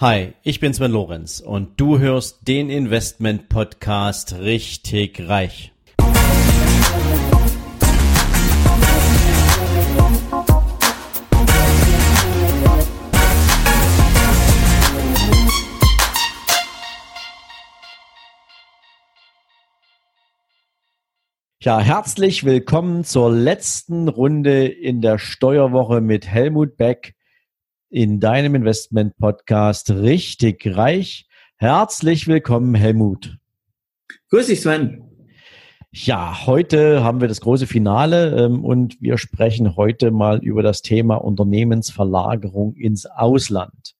Hi, ich bin Sven Lorenz und du hörst den Investment Podcast richtig reich. Ja, herzlich willkommen zur letzten Runde in der Steuerwoche mit Helmut Beck in deinem Investment Podcast Richtig Reich. Herzlich willkommen, Helmut. Grüß dich, Sven. Ja, heute haben wir das große Finale ähm, und wir sprechen heute mal über das Thema Unternehmensverlagerung ins Ausland.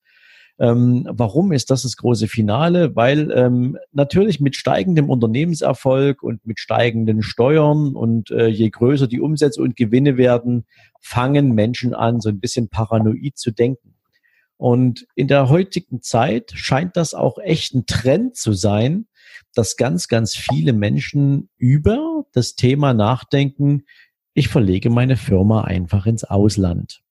Ähm, warum ist das das große Finale? Weil ähm, natürlich mit steigendem Unternehmenserfolg und mit steigenden Steuern und äh, je größer die Umsätze und Gewinne werden, fangen Menschen an, so ein bisschen paranoid zu denken. Und in der heutigen Zeit scheint das auch echt ein Trend zu sein, dass ganz, ganz viele Menschen über das Thema nachdenken, ich verlege meine Firma einfach ins Ausland.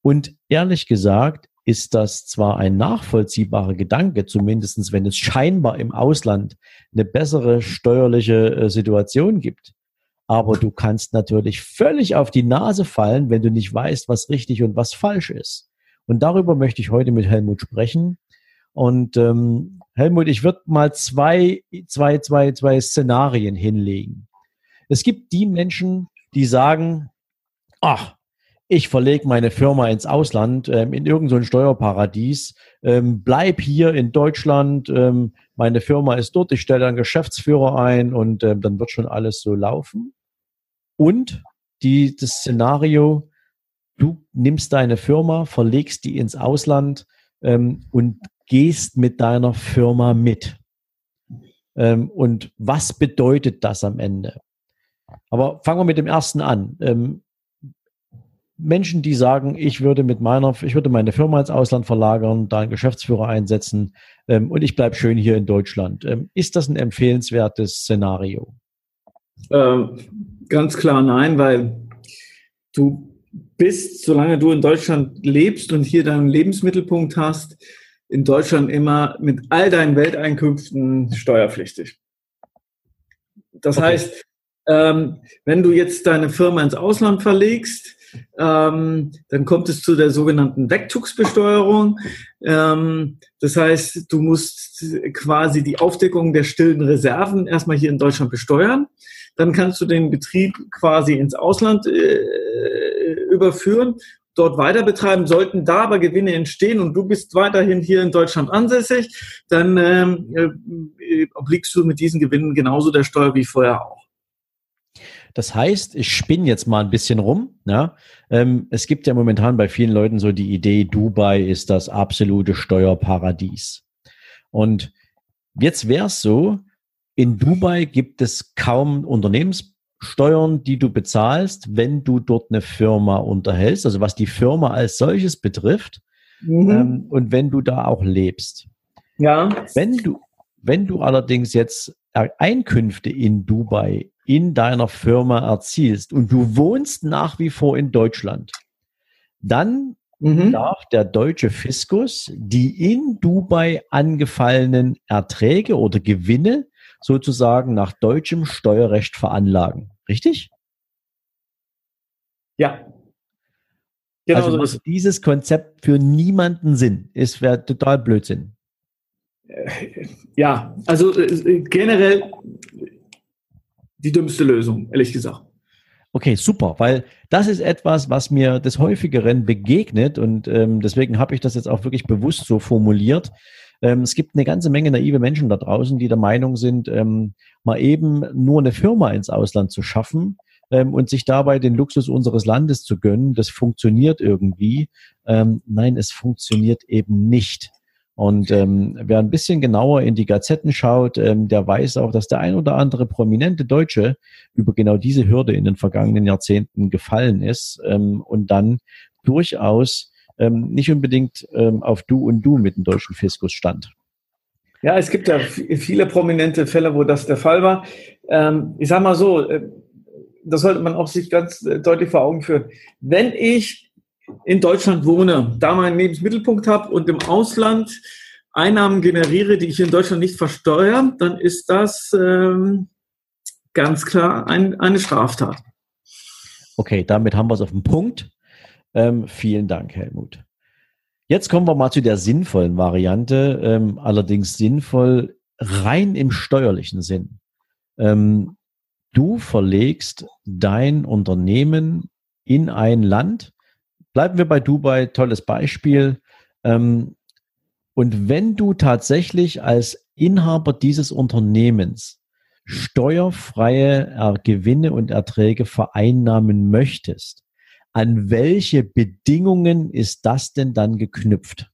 Und ehrlich gesagt, ist das zwar ein nachvollziehbarer Gedanke, zumindestens wenn es scheinbar im Ausland eine bessere steuerliche äh, Situation gibt. Aber du kannst natürlich völlig auf die Nase fallen, wenn du nicht weißt, was richtig und was falsch ist. Und darüber möchte ich heute mit Helmut sprechen. Und ähm, Helmut, ich würde mal zwei, zwei, zwei, zwei Szenarien hinlegen. Es gibt die Menschen, die sagen, ach, ich verlege meine Firma ins Ausland, ähm, in irgendein so Steuerparadies, ähm, bleib hier in Deutschland, ähm, meine Firma ist dort, ich stelle einen Geschäftsführer ein und ähm, dann wird schon alles so laufen. Und die, das Szenario, du nimmst deine Firma, verlegst die ins Ausland ähm, und gehst mit deiner Firma mit. Ähm, und was bedeutet das am Ende? Aber fangen wir mit dem ersten an. Ähm, Menschen, die sagen, ich würde mit meiner, ich würde meine Firma ins Ausland verlagern, da einen Geschäftsführer einsetzen ähm, und ich bleibe schön hier in Deutschland. Ähm, ist das ein empfehlenswertes Szenario? Ähm, ganz klar nein, weil du bist, solange du in Deutschland lebst und hier deinen Lebensmittelpunkt hast, in Deutschland immer mit all deinen Welteinkünften steuerpflichtig. Das okay. heißt, ähm, wenn du jetzt deine Firma ins Ausland verlegst, ähm, dann kommt es zu der sogenannten Wegzugsbesteuerung. Ähm, das heißt, du musst quasi die Aufdeckung der stillen Reserven erstmal hier in Deutschland besteuern. Dann kannst du den Betrieb quasi ins Ausland äh, überführen dort weiter betreiben, sollten da aber Gewinne entstehen und du bist weiterhin hier in Deutschland ansässig, dann ähm, äh, obliegst du mit diesen Gewinnen genauso der Steuer wie vorher auch. Das heißt, ich spinne jetzt mal ein bisschen rum. Ja? Ähm, es gibt ja momentan bei vielen Leuten so die Idee, Dubai ist das absolute Steuerparadies. Und jetzt wäre es so, in Dubai gibt es kaum Unternehmenssteuern, die du bezahlst, wenn du dort eine Firma unterhältst, also was die Firma als solches betrifft mhm. ähm, und wenn du da auch lebst. Ja. Wenn du, wenn du allerdings jetzt Einkünfte in Dubai in deiner Firma erzielst und du wohnst nach wie vor in Deutschland, dann mhm. darf der deutsche Fiskus die in Dubai angefallenen Erträge oder Gewinne sozusagen nach deutschem Steuerrecht veranlagen. Richtig? Ja. Genau also macht dieses Konzept für niemanden Sinn. Es wäre total Blödsinn. Ja, also äh, generell die dümmste Lösung, ehrlich gesagt. Okay, super, weil das ist etwas, was mir des häufigeren begegnet und ähm, deswegen habe ich das jetzt auch wirklich bewusst so formuliert. Ähm, es gibt eine ganze Menge naive Menschen da draußen, die der Meinung sind, ähm, mal eben nur eine Firma ins Ausland zu schaffen ähm, und sich dabei den Luxus unseres Landes zu gönnen. Das funktioniert irgendwie. Ähm, nein, es funktioniert eben nicht. Und ähm, wer ein bisschen genauer in die Gazetten schaut, ähm, der weiß auch, dass der ein oder andere prominente Deutsche über genau diese Hürde in den vergangenen Jahrzehnten gefallen ist ähm, und dann durchaus ähm, nicht unbedingt ähm, auf Du und Du mit dem deutschen Fiskus stand. Ja, es gibt ja viele prominente Fälle, wo das der Fall war. Ähm, ich sage mal so, äh, das sollte man auch sich ganz äh, deutlich vor Augen führen. Wenn ich in Deutschland wohne, da meinen Lebensmittelpunkt habe und im Ausland Einnahmen generiere, die ich in Deutschland nicht versteuere, dann ist das ähm, ganz klar ein, eine Straftat. Okay, damit haben wir es auf den Punkt. Ähm, vielen Dank, Helmut. Jetzt kommen wir mal zu der sinnvollen Variante, ähm, allerdings sinnvoll rein im steuerlichen Sinn. Ähm, du verlegst dein Unternehmen in ein Land. Bleiben wir bei Dubai, tolles Beispiel. Ähm, und wenn du tatsächlich als Inhaber dieses Unternehmens steuerfreie Gewinne und Erträge vereinnahmen möchtest, an welche Bedingungen ist das denn dann geknüpft?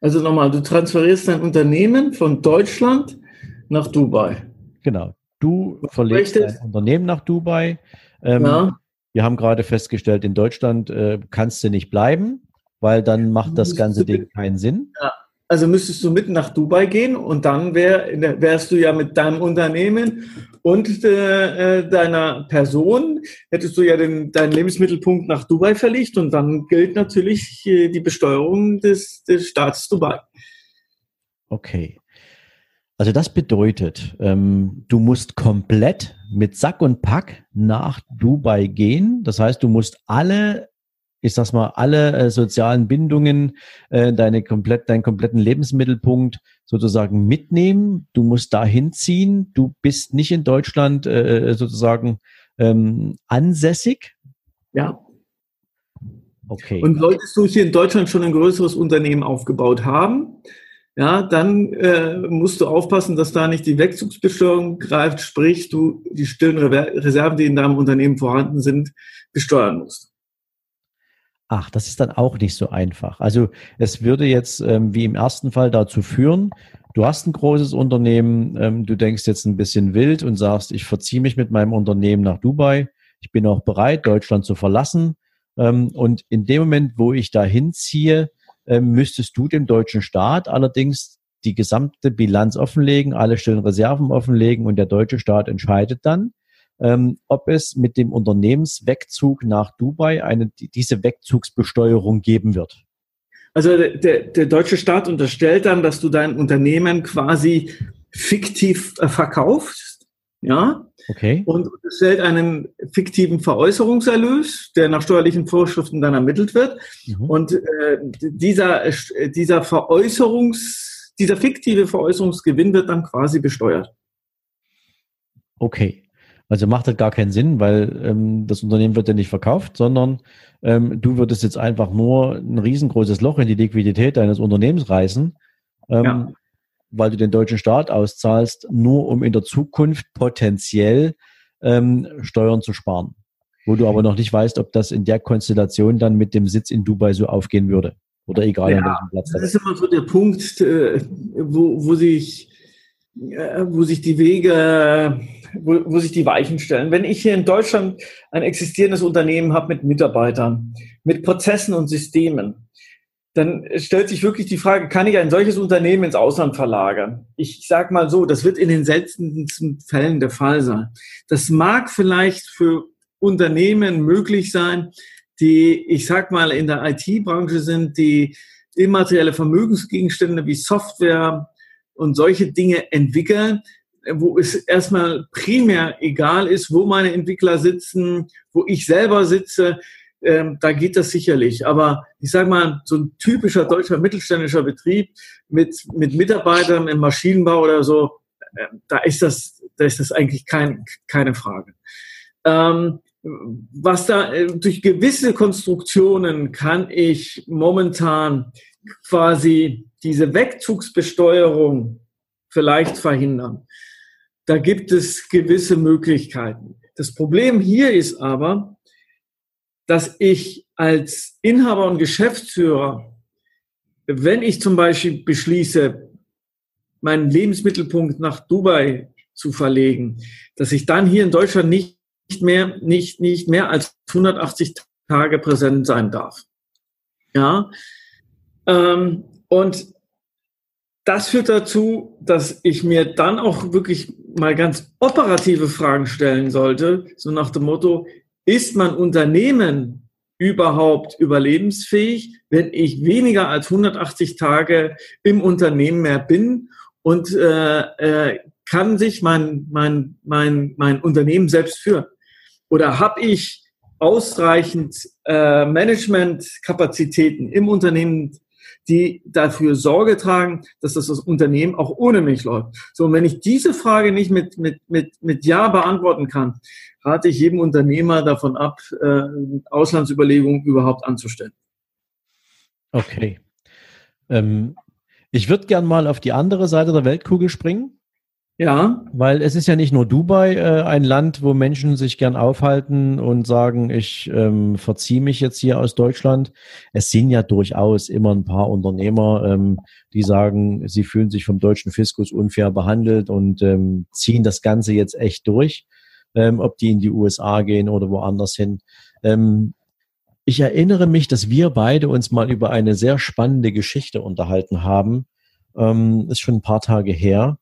Also nochmal, du transferierst dein Unternehmen von Deutschland nach Dubai. Genau. Du verlegst dein Unternehmen nach Dubai. Ähm, ja. Wir haben gerade festgestellt, in Deutschland äh, kannst du nicht bleiben, weil dann macht das ganze Ding keinen Sinn. Ja. Also müsstest du mit nach Dubai gehen und dann wär, wärst du ja mit deinem Unternehmen und äh, äh, deiner Person, hättest du ja den, deinen Lebensmittelpunkt nach Dubai verlegt und dann gilt natürlich äh, die Besteuerung des, des Staates Dubai. Okay. Also das bedeutet, ähm, du musst komplett mit Sack und Pack nach Dubai gehen. Das heißt, du musst alle ich sag's mal, alle äh, sozialen Bindungen, äh, deine komplett, deinen kompletten Lebensmittelpunkt sozusagen mitnehmen. Du musst dahin ziehen. Du bist nicht in Deutschland äh, sozusagen ähm, ansässig. Ja. Okay. Und solltest du hier in Deutschland schon ein größeres Unternehmen aufgebaut haben, ja, dann äh, musst du aufpassen, dass da nicht die Wegzugsbesteuerung greift, sprich du die stillen Reserven, die in deinem Unternehmen vorhanden sind, besteuern musst. Ach, das ist dann auch nicht so einfach. Also es würde jetzt ähm, wie im ersten Fall dazu führen, du hast ein großes Unternehmen, ähm, du denkst jetzt ein bisschen wild und sagst, ich verziehe mich mit meinem Unternehmen nach Dubai, ich bin auch bereit, Deutschland zu verlassen. Ähm, und in dem Moment, wo ich da hinziehe, ähm, müsstest du dem deutschen Staat allerdings die gesamte Bilanz offenlegen, alle stillen Reserven offenlegen und der deutsche Staat entscheidet dann, ähm, ob es mit dem Unternehmenswegzug nach Dubai eine, diese Wegzugsbesteuerung geben wird. Also der, der deutsche Staat unterstellt dann, dass du dein Unternehmen quasi fiktiv äh, verkaufst, ja, okay. und unterstellt einen fiktiven Veräußerungserlös, der nach steuerlichen Vorschriften dann ermittelt wird. Mhm. Und äh, dieser, äh, dieser Veräußerungs, dieser fiktive Veräußerungsgewinn wird dann quasi besteuert. Okay. Also macht das gar keinen Sinn, weil ähm, das Unternehmen wird ja nicht verkauft, sondern ähm, du würdest jetzt einfach nur ein riesengroßes Loch in die Liquidität deines Unternehmens reißen, ähm, ja. Weil du den deutschen Staat auszahlst, nur um in der Zukunft potenziell ähm, Steuern zu sparen. Wo du aber noch nicht weißt, ob das in der Konstellation dann mit dem Sitz in Dubai so aufgehen würde. Oder egal ja, an welchem Platz. Das ist immer so der Punkt, äh, wo, wo sich äh, wo sich die Wege wo, wo sich die Weichen stellen. Wenn ich hier in Deutschland ein existierendes Unternehmen habe mit Mitarbeitern, mit Prozessen und Systemen, dann stellt sich wirklich die Frage, kann ich ein solches Unternehmen ins Ausland verlagern? Ich sage mal so, das wird in den seltensten Fällen der Fall sein. Das mag vielleicht für Unternehmen möglich sein, die, ich sag mal, in der IT-Branche sind, die immaterielle Vermögensgegenstände wie Software und solche Dinge entwickeln, wo es erstmal primär egal ist, wo meine Entwickler sitzen, wo ich selber sitze, ähm, da geht das sicherlich. Aber ich sage mal, so ein typischer deutscher mittelständischer Betrieb mit, mit Mitarbeitern im Maschinenbau oder so, äh, da ist das, da ist das eigentlich kein, keine Frage. Ähm, was da äh, durch gewisse Konstruktionen kann ich momentan quasi diese Wegzugsbesteuerung vielleicht verhindern. Da gibt es gewisse Möglichkeiten. Das Problem hier ist aber, dass ich als Inhaber und Geschäftsführer, wenn ich zum Beispiel beschließe, meinen Lebensmittelpunkt nach Dubai zu verlegen, dass ich dann hier in Deutschland nicht mehr, nicht, nicht mehr als 180 Tage präsent sein darf. Ja. Ähm, und das führt dazu, dass ich mir dann auch wirklich mal ganz operative Fragen stellen sollte, so nach dem Motto, ist mein Unternehmen überhaupt überlebensfähig, wenn ich weniger als 180 Tage im Unternehmen mehr bin und äh, äh, kann sich mein, mein, mein, mein Unternehmen selbst führen? Oder habe ich ausreichend äh, Managementkapazitäten im Unternehmen, die dafür Sorge tragen, dass das, Unternehmen auch ohne mich läuft. So, und wenn ich diese Frage nicht mit, mit, mit, mit Ja beantworten kann, rate ich jedem Unternehmer davon ab, äh, Auslandsüberlegungen überhaupt anzustellen. Okay. Ähm, ich würde gern mal auf die andere Seite der Weltkugel springen. Ja. Weil es ist ja nicht nur Dubai äh, ein Land, wo Menschen sich gern aufhalten und sagen, ich ähm, verziehe mich jetzt hier aus Deutschland. Es sind ja durchaus immer ein paar Unternehmer, ähm, die sagen, sie fühlen sich vom deutschen Fiskus unfair behandelt und ähm, ziehen das Ganze jetzt echt durch, ähm, ob die in die USA gehen oder woanders hin. Ähm, ich erinnere mich, dass wir beide uns mal über eine sehr spannende Geschichte unterhalten haben. Ähm, ist schon ein paar Tage her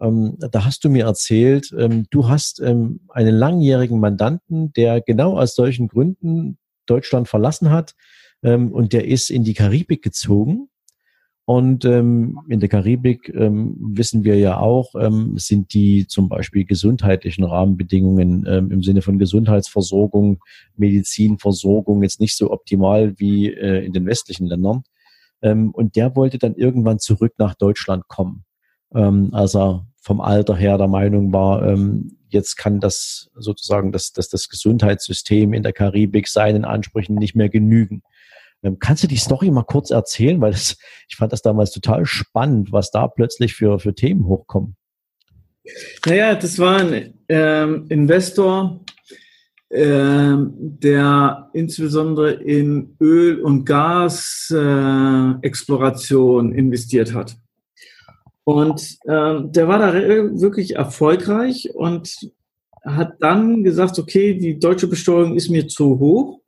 ähm, da hast du mir erzählt, ähm, du hast ähm, einen langjährigen Mandanten, der genau aus solchen Gründen Deutschland verlassen hat ähm, und der ist in die Karibik gezogen. Und ähm, in der Karibik ähm, wissen wir ja auch, sind die zum Beispiel gesundheitlichen Rahmenbedingungen im Sinne von Gesundheitsversorgung, Medizinversorgung jetzt nicht so optimal wie äh, in den westlichen Ländern. und der wollte dann irgendwann zurück nach Deutschland kommen ähm, als er vom Alter her der Meinung war, ähm, jetzt kann das sozusagen das, das, das Gesundheitssystem in der Karibik seinen Ansprüchen nicht mehr genügen. Ähm, kannst du die Story mal kurz erzählen? Weil das, ich fand das damals total spannend, was da plötzlich für, für Themen hochkommen. Naja, das war ein ähm, Investor, ähm, der insbesondere in Öl- und Gasexploration äh, investiert hat. Und ähm, der war da wirklich erfolgreich und hat dann gesagt, okay, die deutsche Besteuerung ist mir zu hoch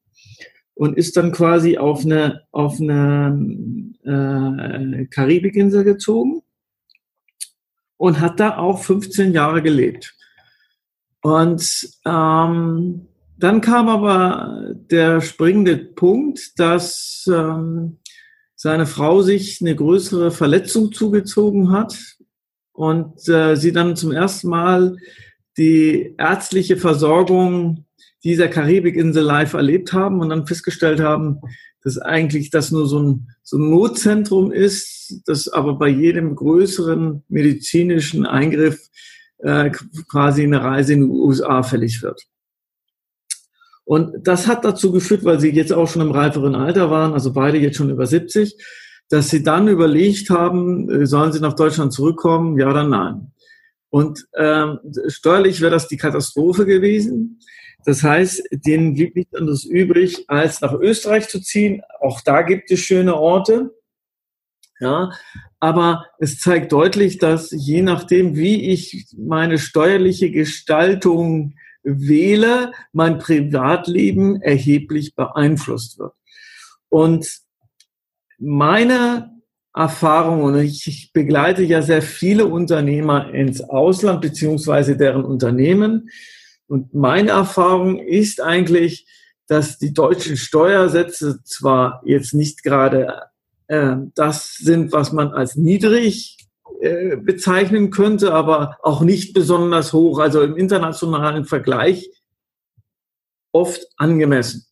und ist dann quasi auf eine, auf eine äh, Karibikinsel gezogen und hat da auch 15 Jahre gelebt. Und ähm, dann kam aber der springende Punkt, dass ähm, seine Frau sich eine größere Verletzung zugezogen hat und äh, sie dann zum ersten Mal die ärztliche Versorgung dieser Karibikinsel live erlebt haben und dann festgestellt haben, dass eigentlich das nur so ein, so ein Notzentrum ist, das aber bei jedem größeren medizinischen Eingriff äh, quasi eine Reise in die USA fällig wird. Und das hat dazu geführt, weil sie jetzt auch schon im reiferen Alter waren, also beide jetzt schon über 70, dass sie dann überlegt haben, äh, sollen sie nach Deutschland zurückkommen, ja oder nein. Und ähm, steuerlich wäre das die Katastrophe gewesen. Das heißt, denen blieb nichts anderes übrig, als nach Österreich zu ziehen. Auch da gibt es schöne Orte. Ja, aber es zeigt deutlich, dass je nachdem, wie ich meine steuerliche Gestaltung wähle, mein Privatleben erheblich beeinflusst wird. Und meine Erfahrung, und ich begleite ja sehr viele Unternehmer ins Ausland beziehungsweise deren Unternehmen. Und meine Erfahrung ist eigentlich, dass die deutschen Steuersätze zwar jetzt nicht gerade äh, das sind, was man als niedrig äh, bezeichnen könnte, aber auch nicht besonders hoch, also im internationalen Vergleich oft angemessen.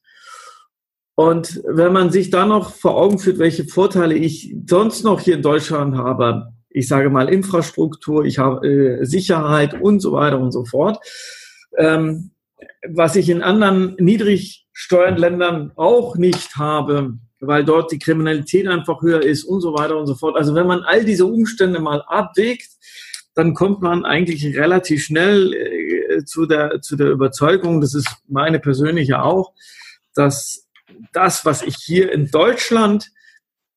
Und wenn man sich dann noch vor Augen führt, welche Vorteile ich sonst noch hier in Deutschland habe, ich sage mal Infrastruktur, ich habe äh, Sicherheit und so weiter und so fort, ähm, was ich in anderen Niedrigsteuerländern auch nicht habe, weil dort die Kriminalität einfach höher ist und so weiter und so fort. Also wenn man all diese Umstände mal abwägt, dann kommt man eigentlich relativ schnell äh, zu, der, zu der Überzeugung, das ist meine persönliche auch, dass das, was ich hier in Deutschland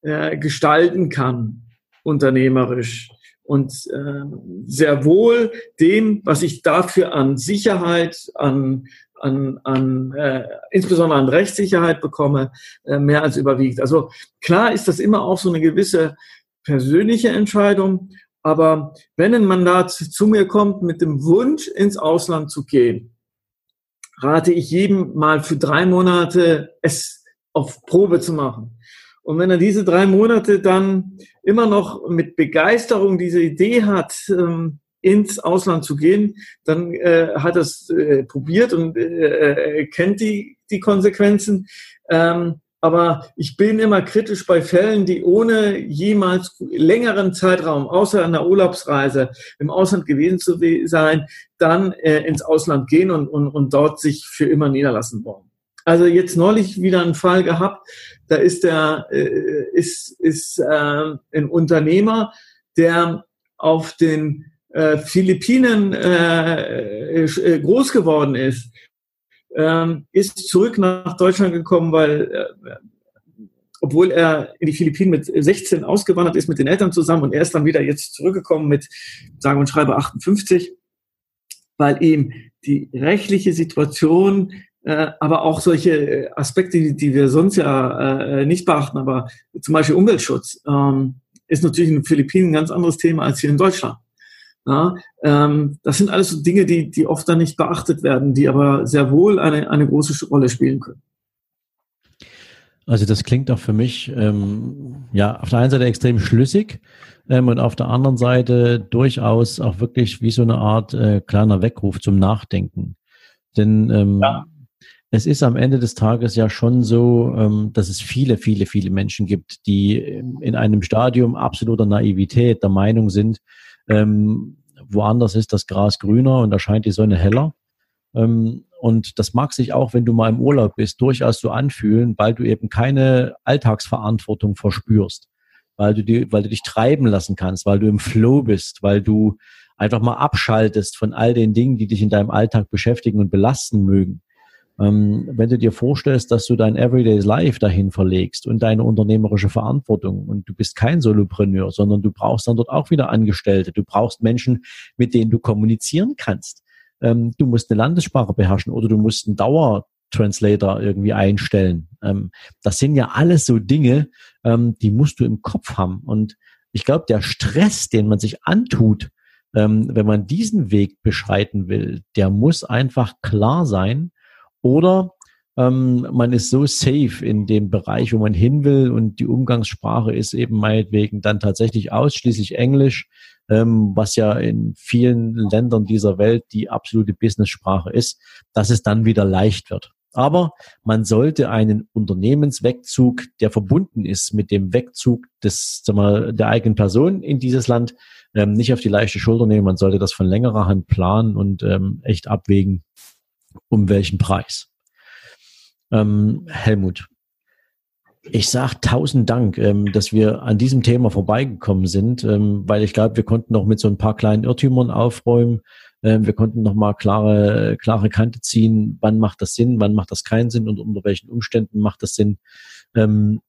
äh, gestalten kann, unternehmerisch, und äh, sehr wohl dem, was ich dafür an Sicherheit, an an, an äh, insbesondere an Rechtssicherheit bekomme, äh, mehr als überwiegt. Also klar ist das immer auch so eine gewisse persönliche Entscheidung, aber wenn ein Mandat zu mir kommt mit dem Wunsch, ins Ausland zu gehen, rate ich jedem mal für drei Monate es auf Probe zu machen. Und wenn er diese drei Monate dann immer noch mit Begeisterung diese Idee hat, ähm, ins Ausland zu gehen, dann äh, hat er es äh, probiert und äh, kennt die, die Konsequenzen. Ähm, aber ich bin immer kritisch bei Fällen, die ohne jemals längeren Zeitraum, außer einer Urlaubsreise, im Ausland gewesen zu sein, dann äh, ins Ausland gehen und, und, und dort sich für immer niederlassen wollen. Also jetzt neulich wieder einen Fall gehabt, da ist der äh, ist ist äh, ein Unternehmer, der auf den äh, Philippinen äh, äh, groß geworden ist, ähm, ist zurück nach Deutschland gekommen, weil äh, obwohl er in die Philippinen mit 16 ausgewandert ist mit den Eltern zusammen und er ist dann wieder jetzt zurückgekommen mit, sagen und schreibe 58, weil ihm die rechtliche Situation, äh, aber auch solche Aspekte, die, wir sonst ja nicht beachten, aber zum Beispiel Umweltschutz, ähm, ist natürlich in den Philippinen ein ganz anderes Thema als hier in Deutschland. Ja, ähm, das sind alles so Dinge, die, die oft dann nicht beachtet werden, die aber sehr wohl eine, eine große Rolle spielen können. Also das klingt auch für mich ähm, ja auf der einen Seite extrem schlüssig ähm, und auf der anderen Seite durchaus auch wirklich wie so eine Art äh, kleiner Weckruf zum Nachdenken. Denn ähm, ja. es ist am Ende des Tages ja schon so, ähm, dass es viele, viele, viele Menschen gibt, die in einem Stadium absoluter Naivität der Meinung sind, ähm, woanders ist das Gras grüner und da scheint die Sonne heller. Ähm, und das mag sich auch, wenn du mal im Urlaub bist, durchaus so anfühlen, weil du eben keine Alltagsverantwortung verspürst, weil du, die, weil du dich treiben lassen kannst, weil du im Flow bist, weil du einfach mal abschaltest von all den Dingen, die dich in deinem Alltag beschäftigen und belasten mögen. Ähm, wenn du dir vorstellst, dass du dein Everyday Life dahin verlegst und deine unternehmerische Verantwortung und du bist kein Solopreneur, sondern du brauchst dann dort auch wieder Angestellte. Du brauchst Menschen, mit denen du kommunizieren kannst. Ähm, du musst eine Landessprache beherrschen oder du musst einen Dauertranslator irgendwie einstellen. Ähm, das sind ja alles so Dinge, ähm, die musst du im Kopf haben. Und ich glaube, der Stress, den man sich antut, ähm, wenn man diesen Weg beschreiten will, der muss einfach klar sein, oder ähm, man ist so safe in dem Bereich, wo man hin will und die Umgangssprache ist eben meinetwegen dann tatsächlich ausschließlich Englisch, ähm, was ja in vielen Ländern dieser Welt die absolute Business-Sprache ist, dass es dann wieder leicht wird. Aber man sollte einen Unternehmenswegzug, der verbunden ist mit dem Wegzug des, wir, der eigenen Person in dieses Land, ähm, nicht auf die leichte Schulter nehmen. Man sollte das von längerer Hand planen und ähm, echt abwägen, um welchen Preis. Ähm, Helmut, ich sage tausend Dank, ähm, dass wir an diesem Thema vorbeigekommen sind, ähm, weil ich glaube, wir konnten noch mit so ein paar kleinen Irrtümern aufräumen. Ähm, wir konnten noch mal klare, klare Kante ziehen, wann macht das Sinn, wann macht das keinen Sinn und unter welchen Umständen macht das Sinn. Ähm,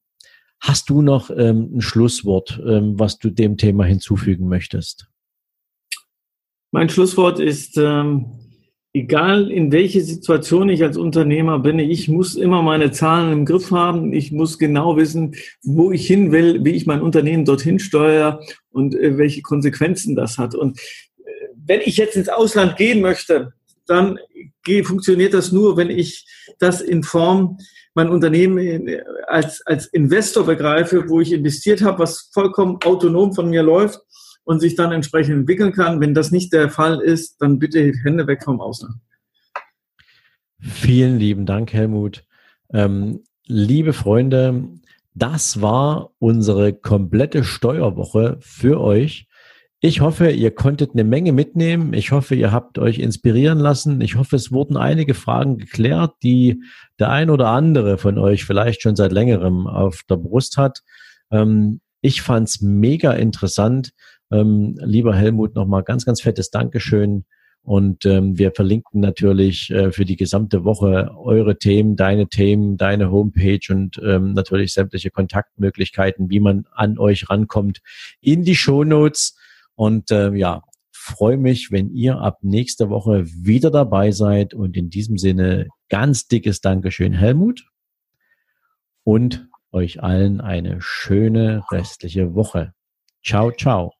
hast du noch ähm, ein Schlusswort, ähm, was du dem Thema hinzufügen möchtest? Mein Schlusswort ist, ähm, egal in welche Situation ich als Unternehmer bin, ich muss immer meine Zahlen im Griff haben. Ich muss genau wissen, wo ich hin will, wie ich mein Unternehmen dorthin steuere und äh, welche Konsequenzen das hat. Und äh, wenn ich jetzt ins Ausland gehen möchte, dann funktioniert das nur, wenn ich das in Form mein Unternehmen äh, als, als Investor begreife, wo ich investiert habe, was vollkommen autonom von mir läuft und sich dann entsprechend entwickeln kann. Wenn das nicht der Fall ist, dann bitte Hände weg vom Ausland. Vielen lieben Dank, Helmut. Ähm, liebe Freunde, das war unsere komplette Steuerwoche für euch. Ich hoffe, ihr konntet eine Menge mitnehmen. Ich hoffe, ihr habt euch inspirieren lassen. Ich hoffe, es wurden einige Fragen geklärt, die der ein oder andere von euch vielleicht schon seit längerem auf der Brust hat. Ähm, ich fand's mega interessant ähm, lieber Helmut, nochmal ganz, ganz fettes Dankeschön. Und ähm, wir verlinken natürlich äh, für die gesamte Woche eure Themen, deine Themen, deine Homepage und ähm, natürlich sämtliche Kontaktmöglichkeiten, wie man an euch rankommt, in die Show Notes. Und ähm, ja, freue mich, wenn ihr ab nächster Woche wieder dabei seid. Und in diesem Sinne ganz dickes Dankeschön, Helmut. Und euch allen eine schöne restliche Woche. Ciao, ciao.